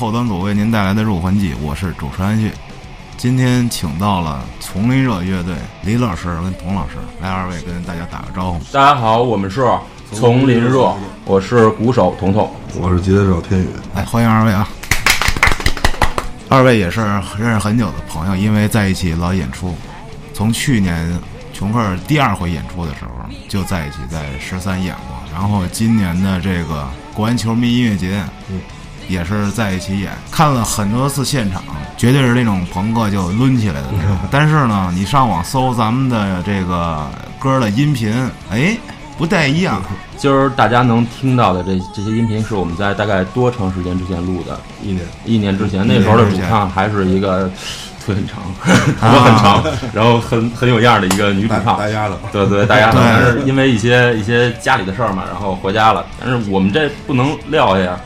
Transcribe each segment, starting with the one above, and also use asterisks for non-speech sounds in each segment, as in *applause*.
后端组为您带来的《入魂记》，我是主持人安旭。今天请到了丛林热乐队李老师跟童老师，来二位跟大家打个招呼。大家好，我们是丛林热，我是鼓手童童。我是吉他手天宇，来欢迎二位啊！二位也是认识很久的朋友，因为在一起老演出。从去年琼克第二回演出的时候就在一起，在十三演过。然后今年的这个国安球迷音乐节，也是在一起演，看了很多次现场，绝对是那种朋克就抡起来的那种。*laughs* 但是呢，你上网搜咱们的这个歌的音频，哎，不太一样。今儿大家能听到的这这些音频是我们在大概多长时间之前录的？一年一年之前，那时候的主唱还是一个腿很长、头发很长，然后很很有样的一个女主唱。大家的，对对，大家的但是因为一些一些家里的事儿嘛，然后回家了。但是我们这不能撂下呀，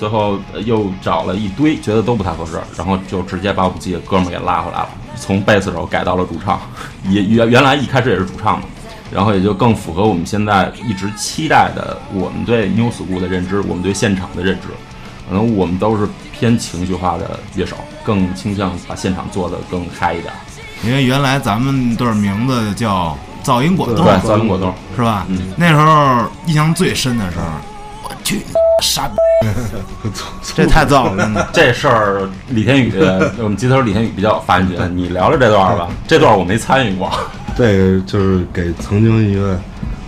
最后又找了一堆，觉得都不太合适，然后就直接把我们自己的哥们儿给拉回来了，从贝斯手改到了主唱，也原原来一开始也是主唱嘛，然后也就更符合我们现在一直期待的我们对 New School 的认知，我们对现场的认知。可能我们都是偏情绪化的乐手，更倾向把现场做得更嗨一点。因为原来咱们队名字叫噪音果冻，对，噪音果冻。是吧？那时候印象最深的时候，我去傻逼，*laughs* 这太脏了，真的。这事儿，李天宇，我们吉头李天宇比较有发言权，你聊聊这段吧。这段我没参与过，*laughs* 这个就是给曾经一个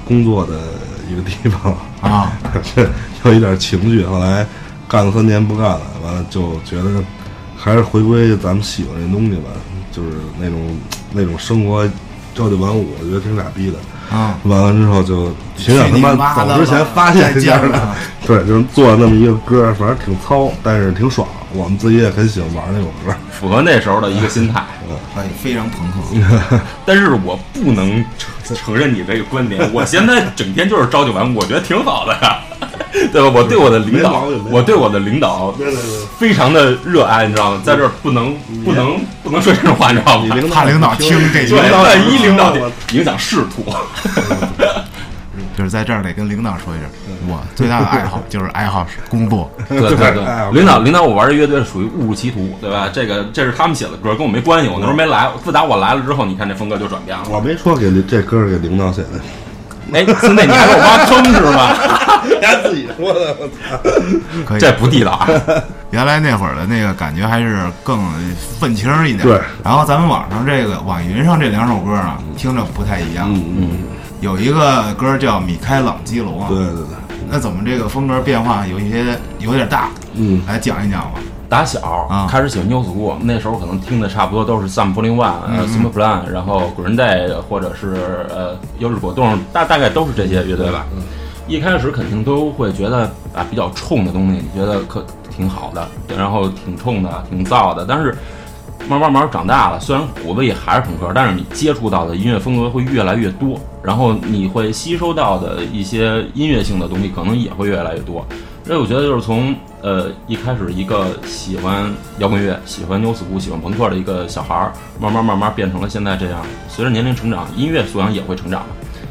工作的一个地方啊，*laughs* 这有一点情绪。后来干了三年不干了，完了就觉得还是回归咱们喜欢这东西吧，就是那种那种生活朝九晚五，我觉得挺傻逼的。啊，完了之后就挺想他妈走之前发现再一下的对，就是做了那么一个歌，反正挺糙，但是挺爽。我们自己也很喜欢玩那种歌。符合那时候的一个心态。哎，非常朋克。*laughs* 但是我不能承承认你这个观点。我现在整天就是朝九晚五，我觉得挺好的呀，*laughs* 对吧？我对我的领导我对我的领导非常的热爱，你知道吗？在这儿不能不能不能说这种话，你知道吗？你领导怕领导听这对，些，万一领导影响仕途。就是在这儿得跟领导说一声，我最大的爱好就是爱好是工作。*laughs* 对对哎对，领导领导，我玩的乐队属于误入歧途，对吧？这个这是他们写的歌，跟我没关系。我那时候没来，自打我来了之后，你看这风格就转变了。我没说给这歌给领导写的，哎，兄弟，你还给我挖坑是吧？*laughs* 人家自己说的。我操！可以，这不地道啊！*laughs* 原来那会儿的那个感觉还是更愤青一点。对然后咱们网上这个网云上这两首歌啊，听着不太一样。嗯嗯，有一个歌叫《米开朗基罗》，对对对，那怎么这个风格变化有一些有点大？嗯，来讲一讲吧。打小啊开始喜欢 New School，那时候可能听的差不多都是 Sum Forty One、呃 Simple Plan，然后 Green Day 或者是呃优质果冻，大大概都是这些乐队吧。一开始肯定都会觉得啊比较冲的东西，你觉得可挺好的，然后挺冲的，挺燥的。但是慢慢慢慢长大了，虽然骨子里还是朋克，但是你接触到的音乐风格会越来越多，然后你会吸收到的一些音乐性的东西可能也会越来越多。所以我觉得就是从呃一开始一个喜欢摇滚乐、喜欢 new school、喜欢朋克的一个小孩儿，慢慢慢慢变成了现在这样。随着年龄成长，音乐素养也会成长嘛。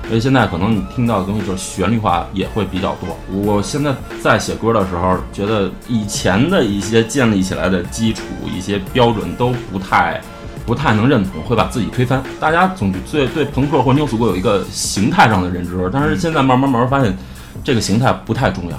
所以现在可能你听到的东西就是旋律化也会比较多。我现在在写歌的时候，觉得以前的一些建立起来的基础、一些标准都不太。不太能认同，会把自己推翻。大家总对对朋克或 new school 有一个形态上的认知，但是现在慢慢慢慢发现，这个形态不太重要。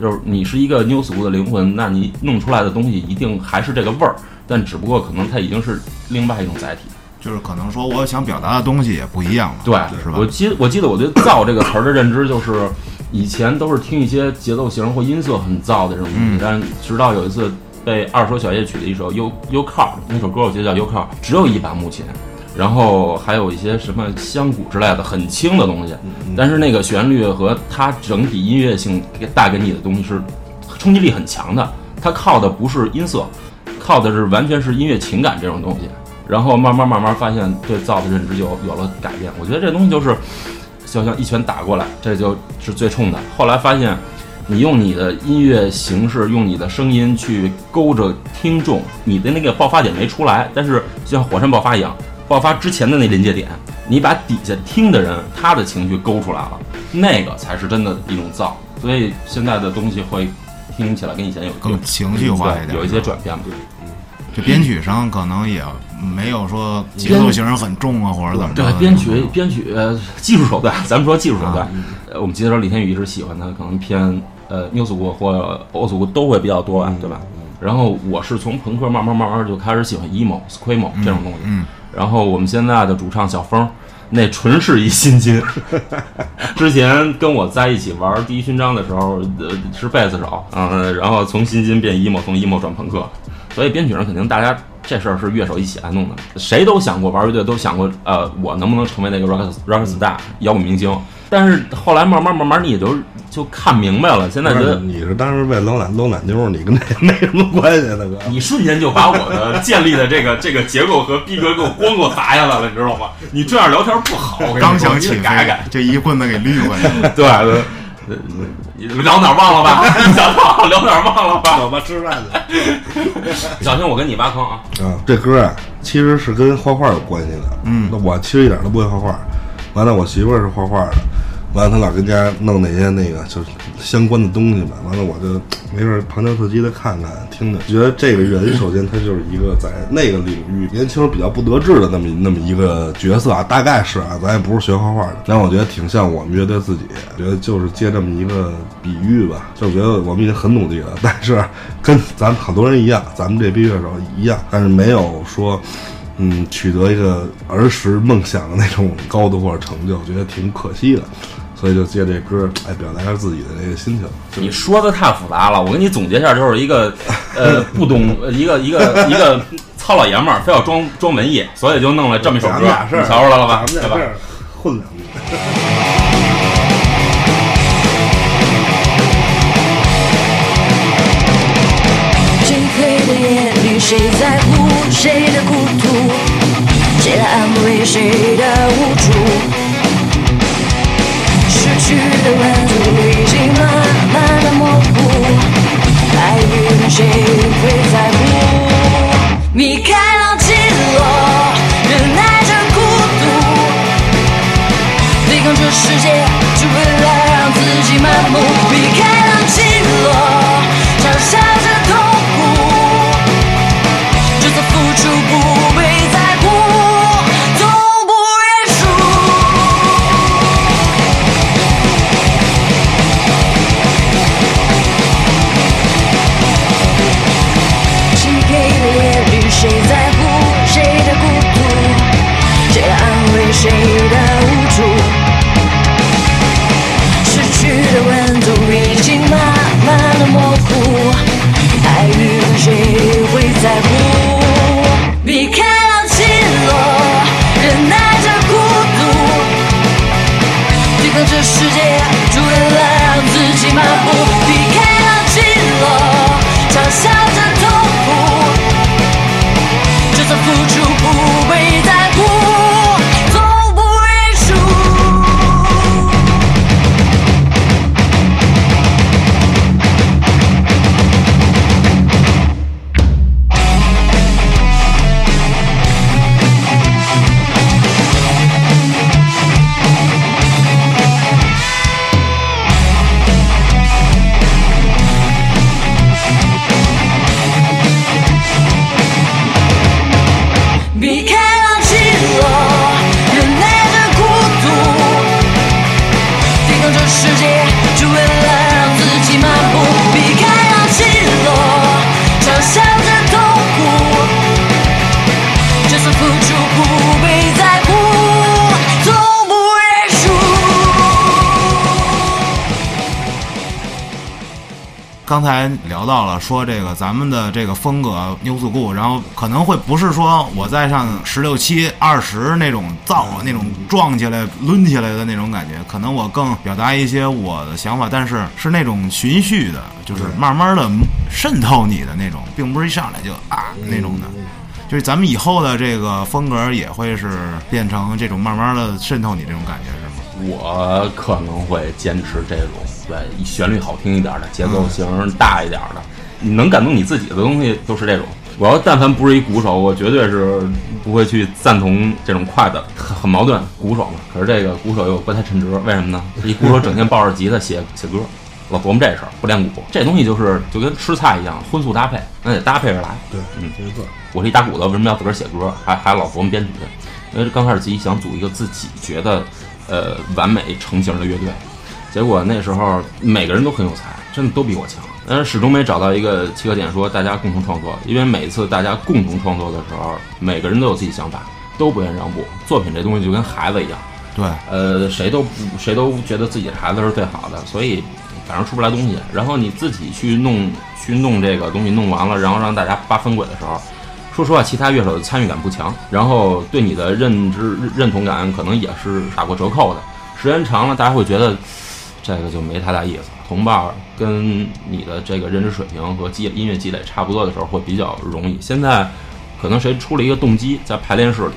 就是你是一个 new school 的灵魂，那你弄出来的东西一定还是这个味儿，但只不过可能它已经是另外一种载体。就是可能说我想表达的东西也不一样了，对，是吧我？记我记得我对“燥”这个词儿的认知就是，以前都是听一些节奏型或音色很燥的这种东西，嗯但直到有一次被二手小夜曲的一首《U U Car》那首歌，我记得叫《U Car》，只有一把木琴，然后还有一些什么香鼓之类的很轻的东西，但是那个旋律和它整体音乐性给带给你的东西是冲击力很强的，它靠的不是音色，靠的是完全是音乐情感这种东西。然后慢慢慢慢发现对造的认知就有了改变。我觉得这东西就是，就像一拳打过来，这就是最冲的。后来发现，你用你的音乐形式，用你的声音去勾着听众，你的那个爆发点没出来，但是就像火山爆发一样，爆发之前的那临界点，你把底下听的人他的情绪勾出来了，那个才是真的一种造。所以现在的东西会听起来跟以前有更情绪化一点，有一些转变吧。这编曲上可能也没有说节奏型很重啊，或者怎么着。对，编曲编曲技术手段，*laughs* 咱们说技术手段。呃，我们记得说李天宇一直喜欢他，可能偏呃 new school 或 old school 都会比较多吧，对吧？然后我是从朋克慢慢慢慢就开始喜欢 emo、screamo 这种东西。嗯。然后我们现在的主唱小峰，那纯是一新金。*laughs* 之前跟我在一起玩第一勋章的时候，呃，是贝斯手，嗯，然后从新金变 emo，从 emo 转朋克。所以编曲上肯定大家这事儿是乐手一起来弄的，谁都想过玩乐队，都想过呃，我能不能成为那个 rock rock star 摇滚明星？但是后来慢慢慢慢，你也就就看明白了。现在觉得你是当时为搂奶搂奶妞，你跟那没什么关系，大哥。*laughs* 你瞬间就把我的建立的这个这个结构和逼格给我咣给我砸下来了，你知道吗？你这样聊天不好，*laughs* 刚想起改改，这一棍子给绿回来了。*laughs* 对。对聊哪儿忘了吧？聊哪儿忘了吧？走吧，吃饭去。小心我跟你挖坑啊！啊，这歌啊，其实是跟画画有关系的。嗯，那我其实一点都不会画画。完了，我媳妇儿是画画的。完了，她老跟家弄那些那个就是相关的东西吧。完了，我就没事旁敲侧击的看看听听。觉得这个人首先他就是一个在那个领域年轻人比较不得志的那么那么一个角色啊，大概是啊，咱也不是学画画的。但我觉得挺像我们乐队自己，觉得就是接这么一个比喻吧。就觉得我们已经很努力了，但是跟咱们好多人一样，咱们这批乐手一样，但是没有说。嗯，取得一个儿时梦想的那种高度或者成就，觉得挺可惜的，所以就借这歌，哎，表达一下自己的这个心情。你说的太复杂了，我给你总结一下，就是一个，*laughs* 呃，不懂一个一个一个糙老爷们儿，非要装装文艺，所以就弄了这么一首歌，你瞧出来了吧？对吧？混两句。谁在乎谁的孤独？谁来安慰谁的无助？失去的温度已经慢慢的模糊，爱与谁会在乎？米开朗起落，忍耐着孤独，对抗这世界，为谁的无助？才聊到了说这个咱们的这个风格 New School，然后可能会不是说我在上十六七二十那种造那种撞起来抡起来的那种感觉，可能我更表达一些我的想法，但是是那种循序的，就是慢慢的渗透你的那种，并不是一上来就啊那种的。就是咱们以后的这个风格也会是变成这种慢慢的渗透你这种感觉？我可能会坚持这种。对，旋律好听一点的，节奏型大一点的，你能感动你自己的东西都是这种。我要但凡不是一鼓手，我绝对是不会去赞同这种快的，很很矛盾。鼓手嘛，可是这个鼓手又不太称职，为什么呢？一鼓手整天抱着吉他写写歌，老琢磨这事儿，不练鼓，这东西就是就跟吃菜一样，荤素搭配，那得搭配着来。对，嗯没错。我是一打鼓的，为什么要自个儿写歌，还还老琢磨编曲？因为刚开始自己想组一个自己觉得呃完美成型的乐队，结果那时候每个人都很有才，真的都比我强，但是始终没找到一个契合点，说大家共同创作。因为每次大家共同创作的时候，每个人都有自己想法，都不愿意让步。作品这东西就跟孩子一样，对，呃，谁都不谁都觉得自己的孩子是最好的，所以反正出不来东西。然后你自己去弄去弄这个东西，弄完了，然后让大家扒分轨的时候，说实话，其他乐手的参与感不强，然后对你的认知认同感可能也是打过折扣的。时间长了，大家会觉得这个就没太大意思。同伴儿跟你的这个认知水平和积音乐积累差不多的时候，会比较容易。现在可能谁出了一个动机在排练室里，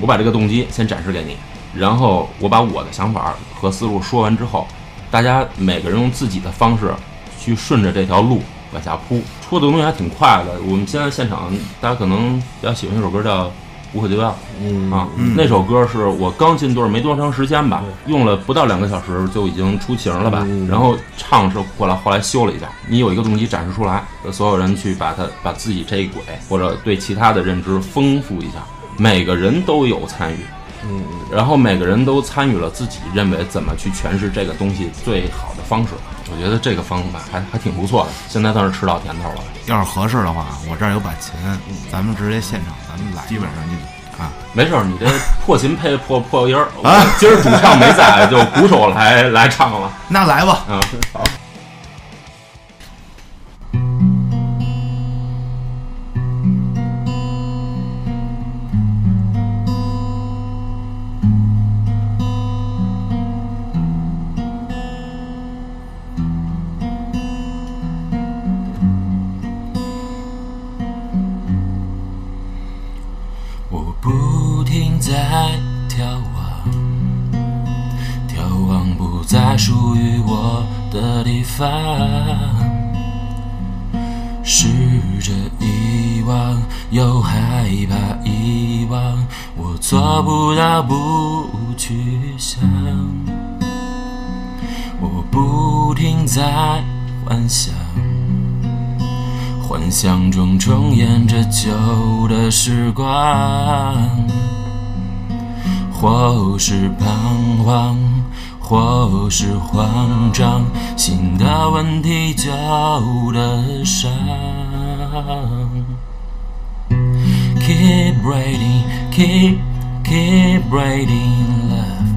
我把这个动机先展示给你，然后我把我的想法和思路说完之后，大家每个人用自己的方式去顺着这条路往下扑，出的东西还挺快的。我们现在现场大家可能比较喜欢一首歌叫《无可救药》嗯啊，那首歌是我刚进队没多长时间吧，用了不到两个小时就已经出形了吧。嗯然后唱是过来后来修了一下，你有一个动机展示出来，所有人去把它把自己这一轨或者对其他的认知丰富一下，每个人都有参与。嗯然后每个人都参与了自己认为怎么去诠释这个东西最好的方式，我觉得这个方法还还挺不错的。现在算是吃到甜头了。要是合适的话，我这儿有把琴，咱们直接现场咱们来，基本上你啊，没事儿，你这破琴配破破音儿，*laughs* 啊今儿主唱没在，就鼓手来来唱了。那来吧。嗯，好。想，我不停在幻想，幻想中重演着旧的时光，或是彷徨，或是慌张，新的问题旧的伤。Keep writing, keep keep writing love.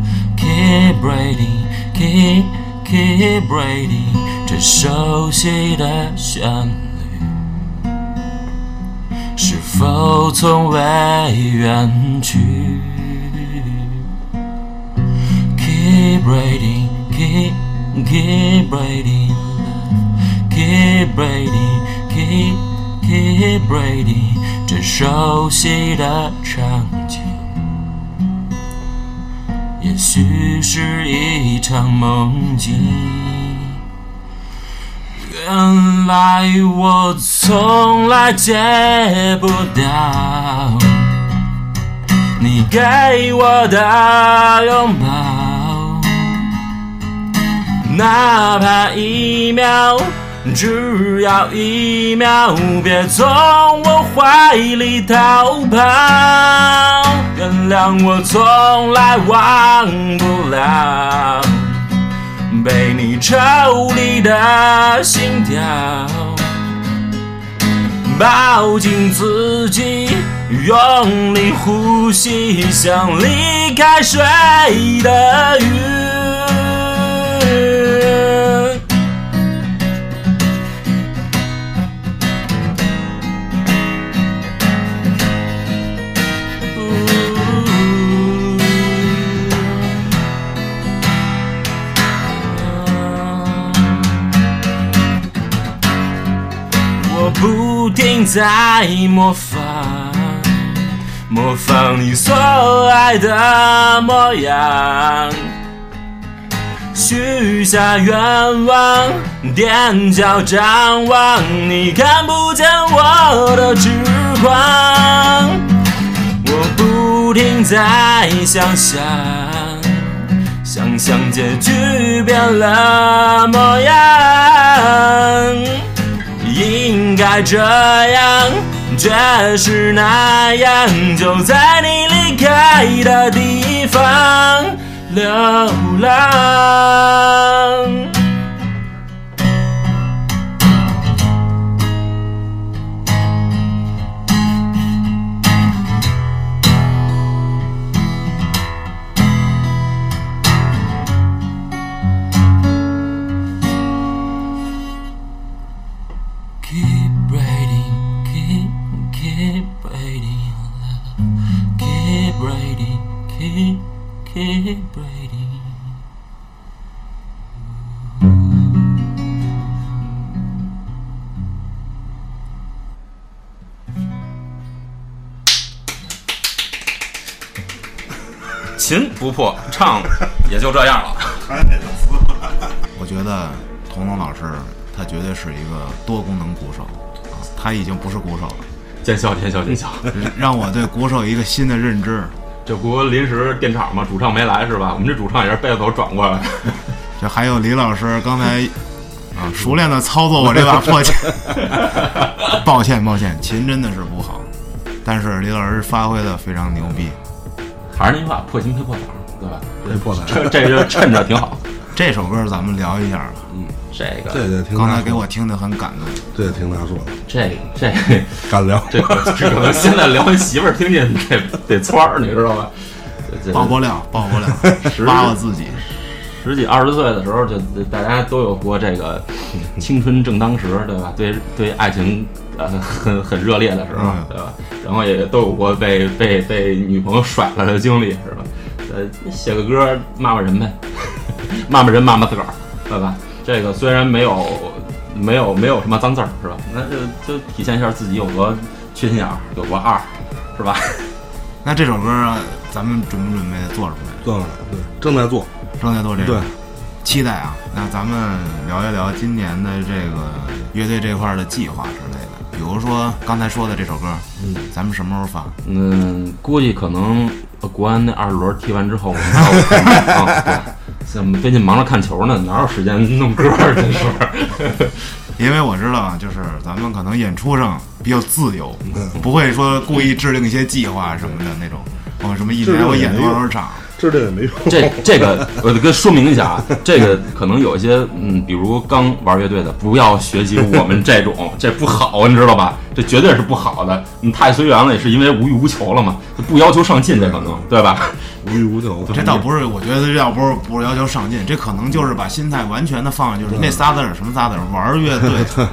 Keep breathing, keep keep breathing，这熟悉的旋律。是否从未远去？Keep breathing, keep keep breathing, keep breathing, keep keep breathing，这熟悉的场景，也许是一场梦境。原来我从来戒不掉你给我的拥抱，哪怕一秒，只要一秒，别从我怀里逃跑。原谅我从来忘不了。被你抽离的心跳，抱紧自己，用力呼吸，像离开水的鱼。不停在模仿，模仿你所爱的模样，许下愿望，踮脚张望，你看不见我的痴狂。我不停在想象，想象结局变了模样，应该这样，却是那样，就在你离开的地方流浪。琴不破，唱也就这样了。*laughs* 我觉得童童老师他绝对是一个多功能鼓手啊，他已经不是鼓手了，见笑见笑见笑。*laughs* 让我对鼓手有一个新的认知。这不临时电场嘛，主唱没来是吧？我们这主唱也是背着头转过来。这还有李老师刚才啊熟练的操作我这把破琴，*laughs* 抱歉抱歉，琴真的是不好，但是李老师发挥的非常牛逼。还是那句话，破琴配破嗓，对吧？这破嗓，这这就趁着挺好。*laughs* 这首歌咱们聊一下吧，嗯，这个对对听刚才给我听的很感动。这得听他说的，这这 *laughs* 敢聊。这个这可能 *laughs* 现在聊完媳妇儿听见得得窜儿，你知道吧？这这爆料，爆，爆不了，实挖我自己。十几二十岁的时候，就大家都有过这个青春正当时，对吧？对对，爱情呃很很热烈的时候，嗯对吧？然后也都有过被被被女朋友甩了的经历，是吧？呃，写个歌骂骂人呗，*laughs* 骂骂人骂骂自个儿，对吧？这个虽然没有没有没有什么脏字儿，是吧？那就就体现一下自己有个缺心眼儿，有个二，是吧？*laughs* 那这首歌啊咱们准不准备做出来？做出来，对，正在做，正在做这个，对，期待啊！那咱们聊一聊今年的这个乐队这块儿的计划之类的，比如说刚才说的这首歌，嗯，咱们什么时候发？嗯，估计可能呃国安那二十轮踢完之后，我们啊。*laughs* 对，像我们最近忙着看球呢，哪有时间弄歌儿？真是。因为我知道啊，就是咱们可能演出上比较自由，嗯不会说故意制定一些计划什么的那种，哦什么一年我演多少场，这这也没用。这 *laughs* 这个，我得跟说明一下啊，这个可能有一些嗯，比如刚玩乐队的，不要学习我们这种，这不好，你知道吧？这绝对是不好的。你太随缘了，也是因为无欲无求了嘛，不要求上进，这可能对吧？无欲无求，这倒不是，我觉得这倒不是不是要求上进，这可能就是把心态完全的放，就是那仨字儿什么仨字儿，玩乐队，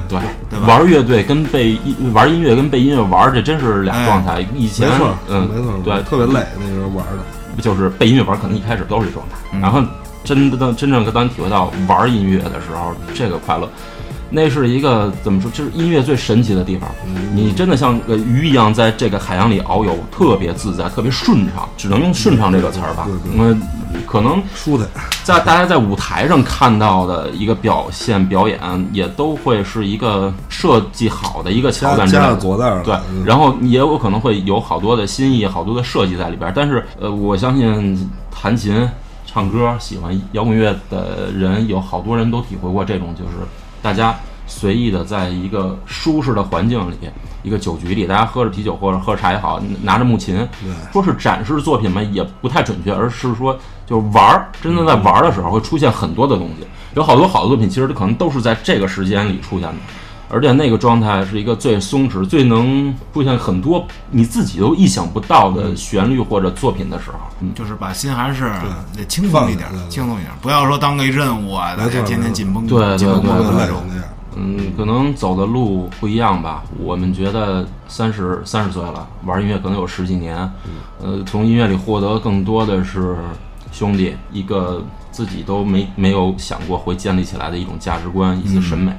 对，对吧玩乐队跟被音玩音乐跟被音乐玩，这真是俩状态。以前没错，嗯，没错，对，特别累，那时候玩的，就是背音乐玩，可能一开始都是这状态，嗯。然后真的真正当你体会到玩音乐的时候，这个快乐，那是一个怎么说，就是音乐最神奇的地方。你真的像个鱼一样在这个海洋里遨游，特别自在，特别顺畅，只能用顺畅这个词儿吧。嗯，可能舒坦，在大家在舞台上看到的一个表现表演，也都会是一个设计好的一个桥加加段之类的。了佐代尔，对，嗯。然后也有可能会有好多的新意，好多的设计在里边儿。但是，呃，我相信弹琴、唱歌、喜欢摇滚乐的人，有好多人都体会过这种，就是大家随意的在一个舒适的环境里，一个酒局里，大家喝着啤酒或者喝着茶也好，拿着木琴，对说是展示作品嘛，也不太准确，而是说就是玩儿，真的在玩儿的时候会出现很多的东西，有好多好的作品，其实可能都是在这个时间里出现的。而且那个状态是一个最松弛、最能出现很多你自己都意想不到的旋律或者作品的时候。嗯，就是把心还是得轻松一点轻松一点，不要说当个任务啊，天天紧绷对对对对嗯，可能走的路不一样吧。我们觉得三十三十岁了，玩音乐可能有十几年，呃，从音乐里获得更多的是兄弟一个自己都没没有想过会建立起来的一种价值观以及审美，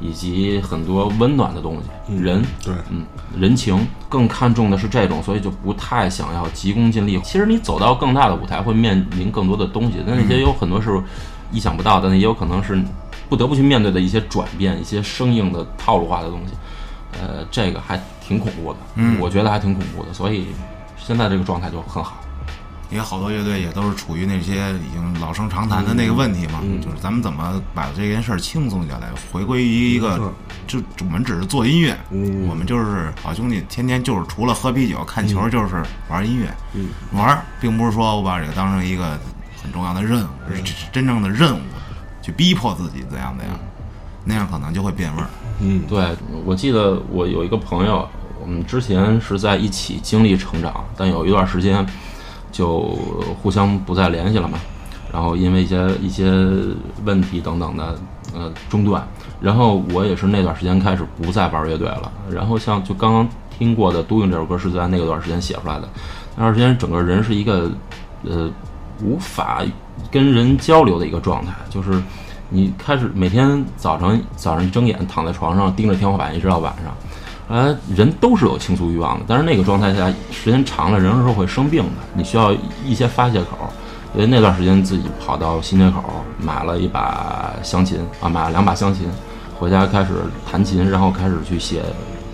以及很多温暖的东西，人对，嗯，人情更看重的是这种，所以就不太想要急功近利。其实你走到更大的舞台，会面临更多的东西，但那些有很多是意想不到的，那也有可能是不得不去面对的一些转变，一些生硬的套路化的东西。呃，这个还挺恐怖的，嗯我觉得还挺恐怖的，所以现在这个状态就很好。因为好多乐队也都是处于那些已经老生常谈的那个问题嘛，就是咱们怎么把这件事儿轻松下来，回归于一个，就我们只是做音乐，嗯。我们就是好兄弟，天天就是除了喝啤酒、看球，就是玩音乐。玩并不是说我把这个当成一个很重要的任务，而是真正的任务，去逼迫自己怎样怎样，那样可能就会变味儿。嗯，对，我记得我有一个朋友，我们之前是在一起经历成长，但有一段时间就互相不再联系了嘛。然后因为一些一些问题等等的，呃，中断。然后我也是那段时间开始不再玩乐队了。然后像就刚刚听过的《都影》这首歌是在那个段时间写出来的。那段时间整个人是一个呃无法跟人交流的一个状态，就是你开始每天早上早上一睁眼躺在床上盯着天花板一直到晚上。呃，人都是有倾诉欲望的，但是那个状态下时间长了，人是会生病的。你需要一些发泄口，所以那段时间自己跑到新街口买了一把湘琴啊，买了两把湘琴，回家开始弹琴，然后开始去写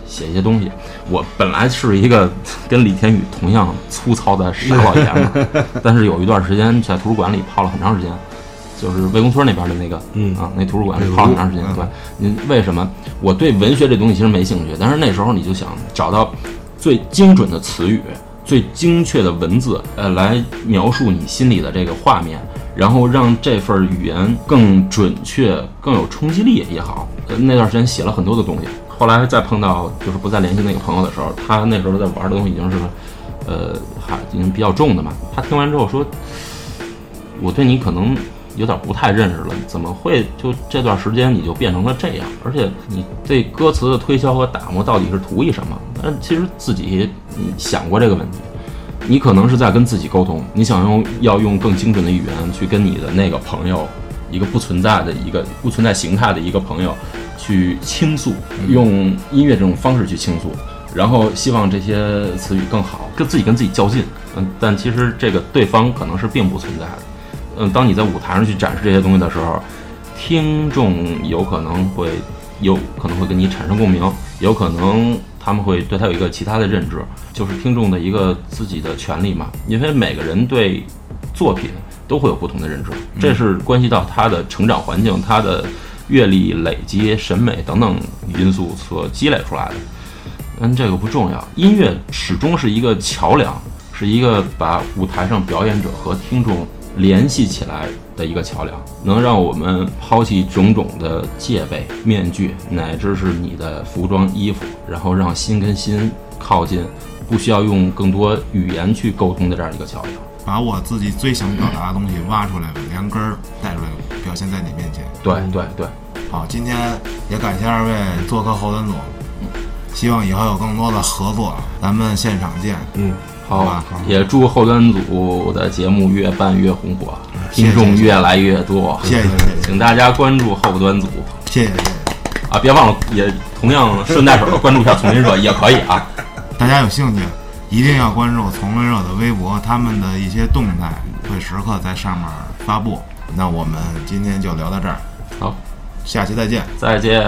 写一些东西。我本来是一个跟李天宇同样粗糙的傻老爷们，但是有一段时间在图书馆里泡了很长时间，就是魏公村那边的那个，嗯啊，那图书馆里泡了很长时间。对，你为什么我对文学这东西其实没兴趣？但是那时候你就想找到最精准的词语、最精确的文字，呃，来描述你心里的这个画面，然后让这份语言更准确、更有冲击力也好。呃，那段时间写了很多的东西，后来再碰到就是不再联系那个朋友的时候，他那时候在玩的东西已经是，呃，还已经比较重的嘛。他听完之后说，我对你可能有点不太认识了，怎么会就这段时间你就变成了这样？而且你对歌词的推销和打磨到底是图一什么？但其实自己想过这个问题，你可能是在跟自己沟通，你想用要用更精准的语言去跟你的那个朋友，一个不存在的一个不存在形态的一个朋友去倾诉，用音乐这种方式去倾诉。然后希望这些词语更好，跟自己跟自己较劲，嗯，但其实这个对方可能是并不存在的，嗯，当你在舞台上去展示这些东西的时候，听众有可能会有可能会跟你产生共鸣，有可能他们会对他有一个其他的认知，就是听众的一个自己的权利嘛，因为每个人对作品都会有不同的认知，这是关系到他的成长环境、他的阅历累积、审美等等因素所积累出来的。但这个不重要，音乐始终是一个桥梁，是一个把舞台上表演者和听众联系起来的一个桥梁，能让我们抛弃种种的戒备、面具，乃至是你的服装、衣服，然后让心跟心靠近，不需要用更多语言去沟通的这样一个桥梁。把我自己最想表达的东西挖出来，连根儿带出来，表现在你面前。对对对，好，今天也感谢二位做客侯端总，希望以后有更多的合作，咱们现场见。嗯，好吧也祝后端组的节目越办越红火，听众越来越多。谢谢谢谢请大家关注后端组谢谢谢谢，啊，别忘了也同样顺带手的关注一下丛林社也可以啊。*laughs* 大家有兴趣一定要关注丛林热的微博，他们的一些动态会时刻在上面发布。那我们今天就聊到这儿，好，下期再见。再见。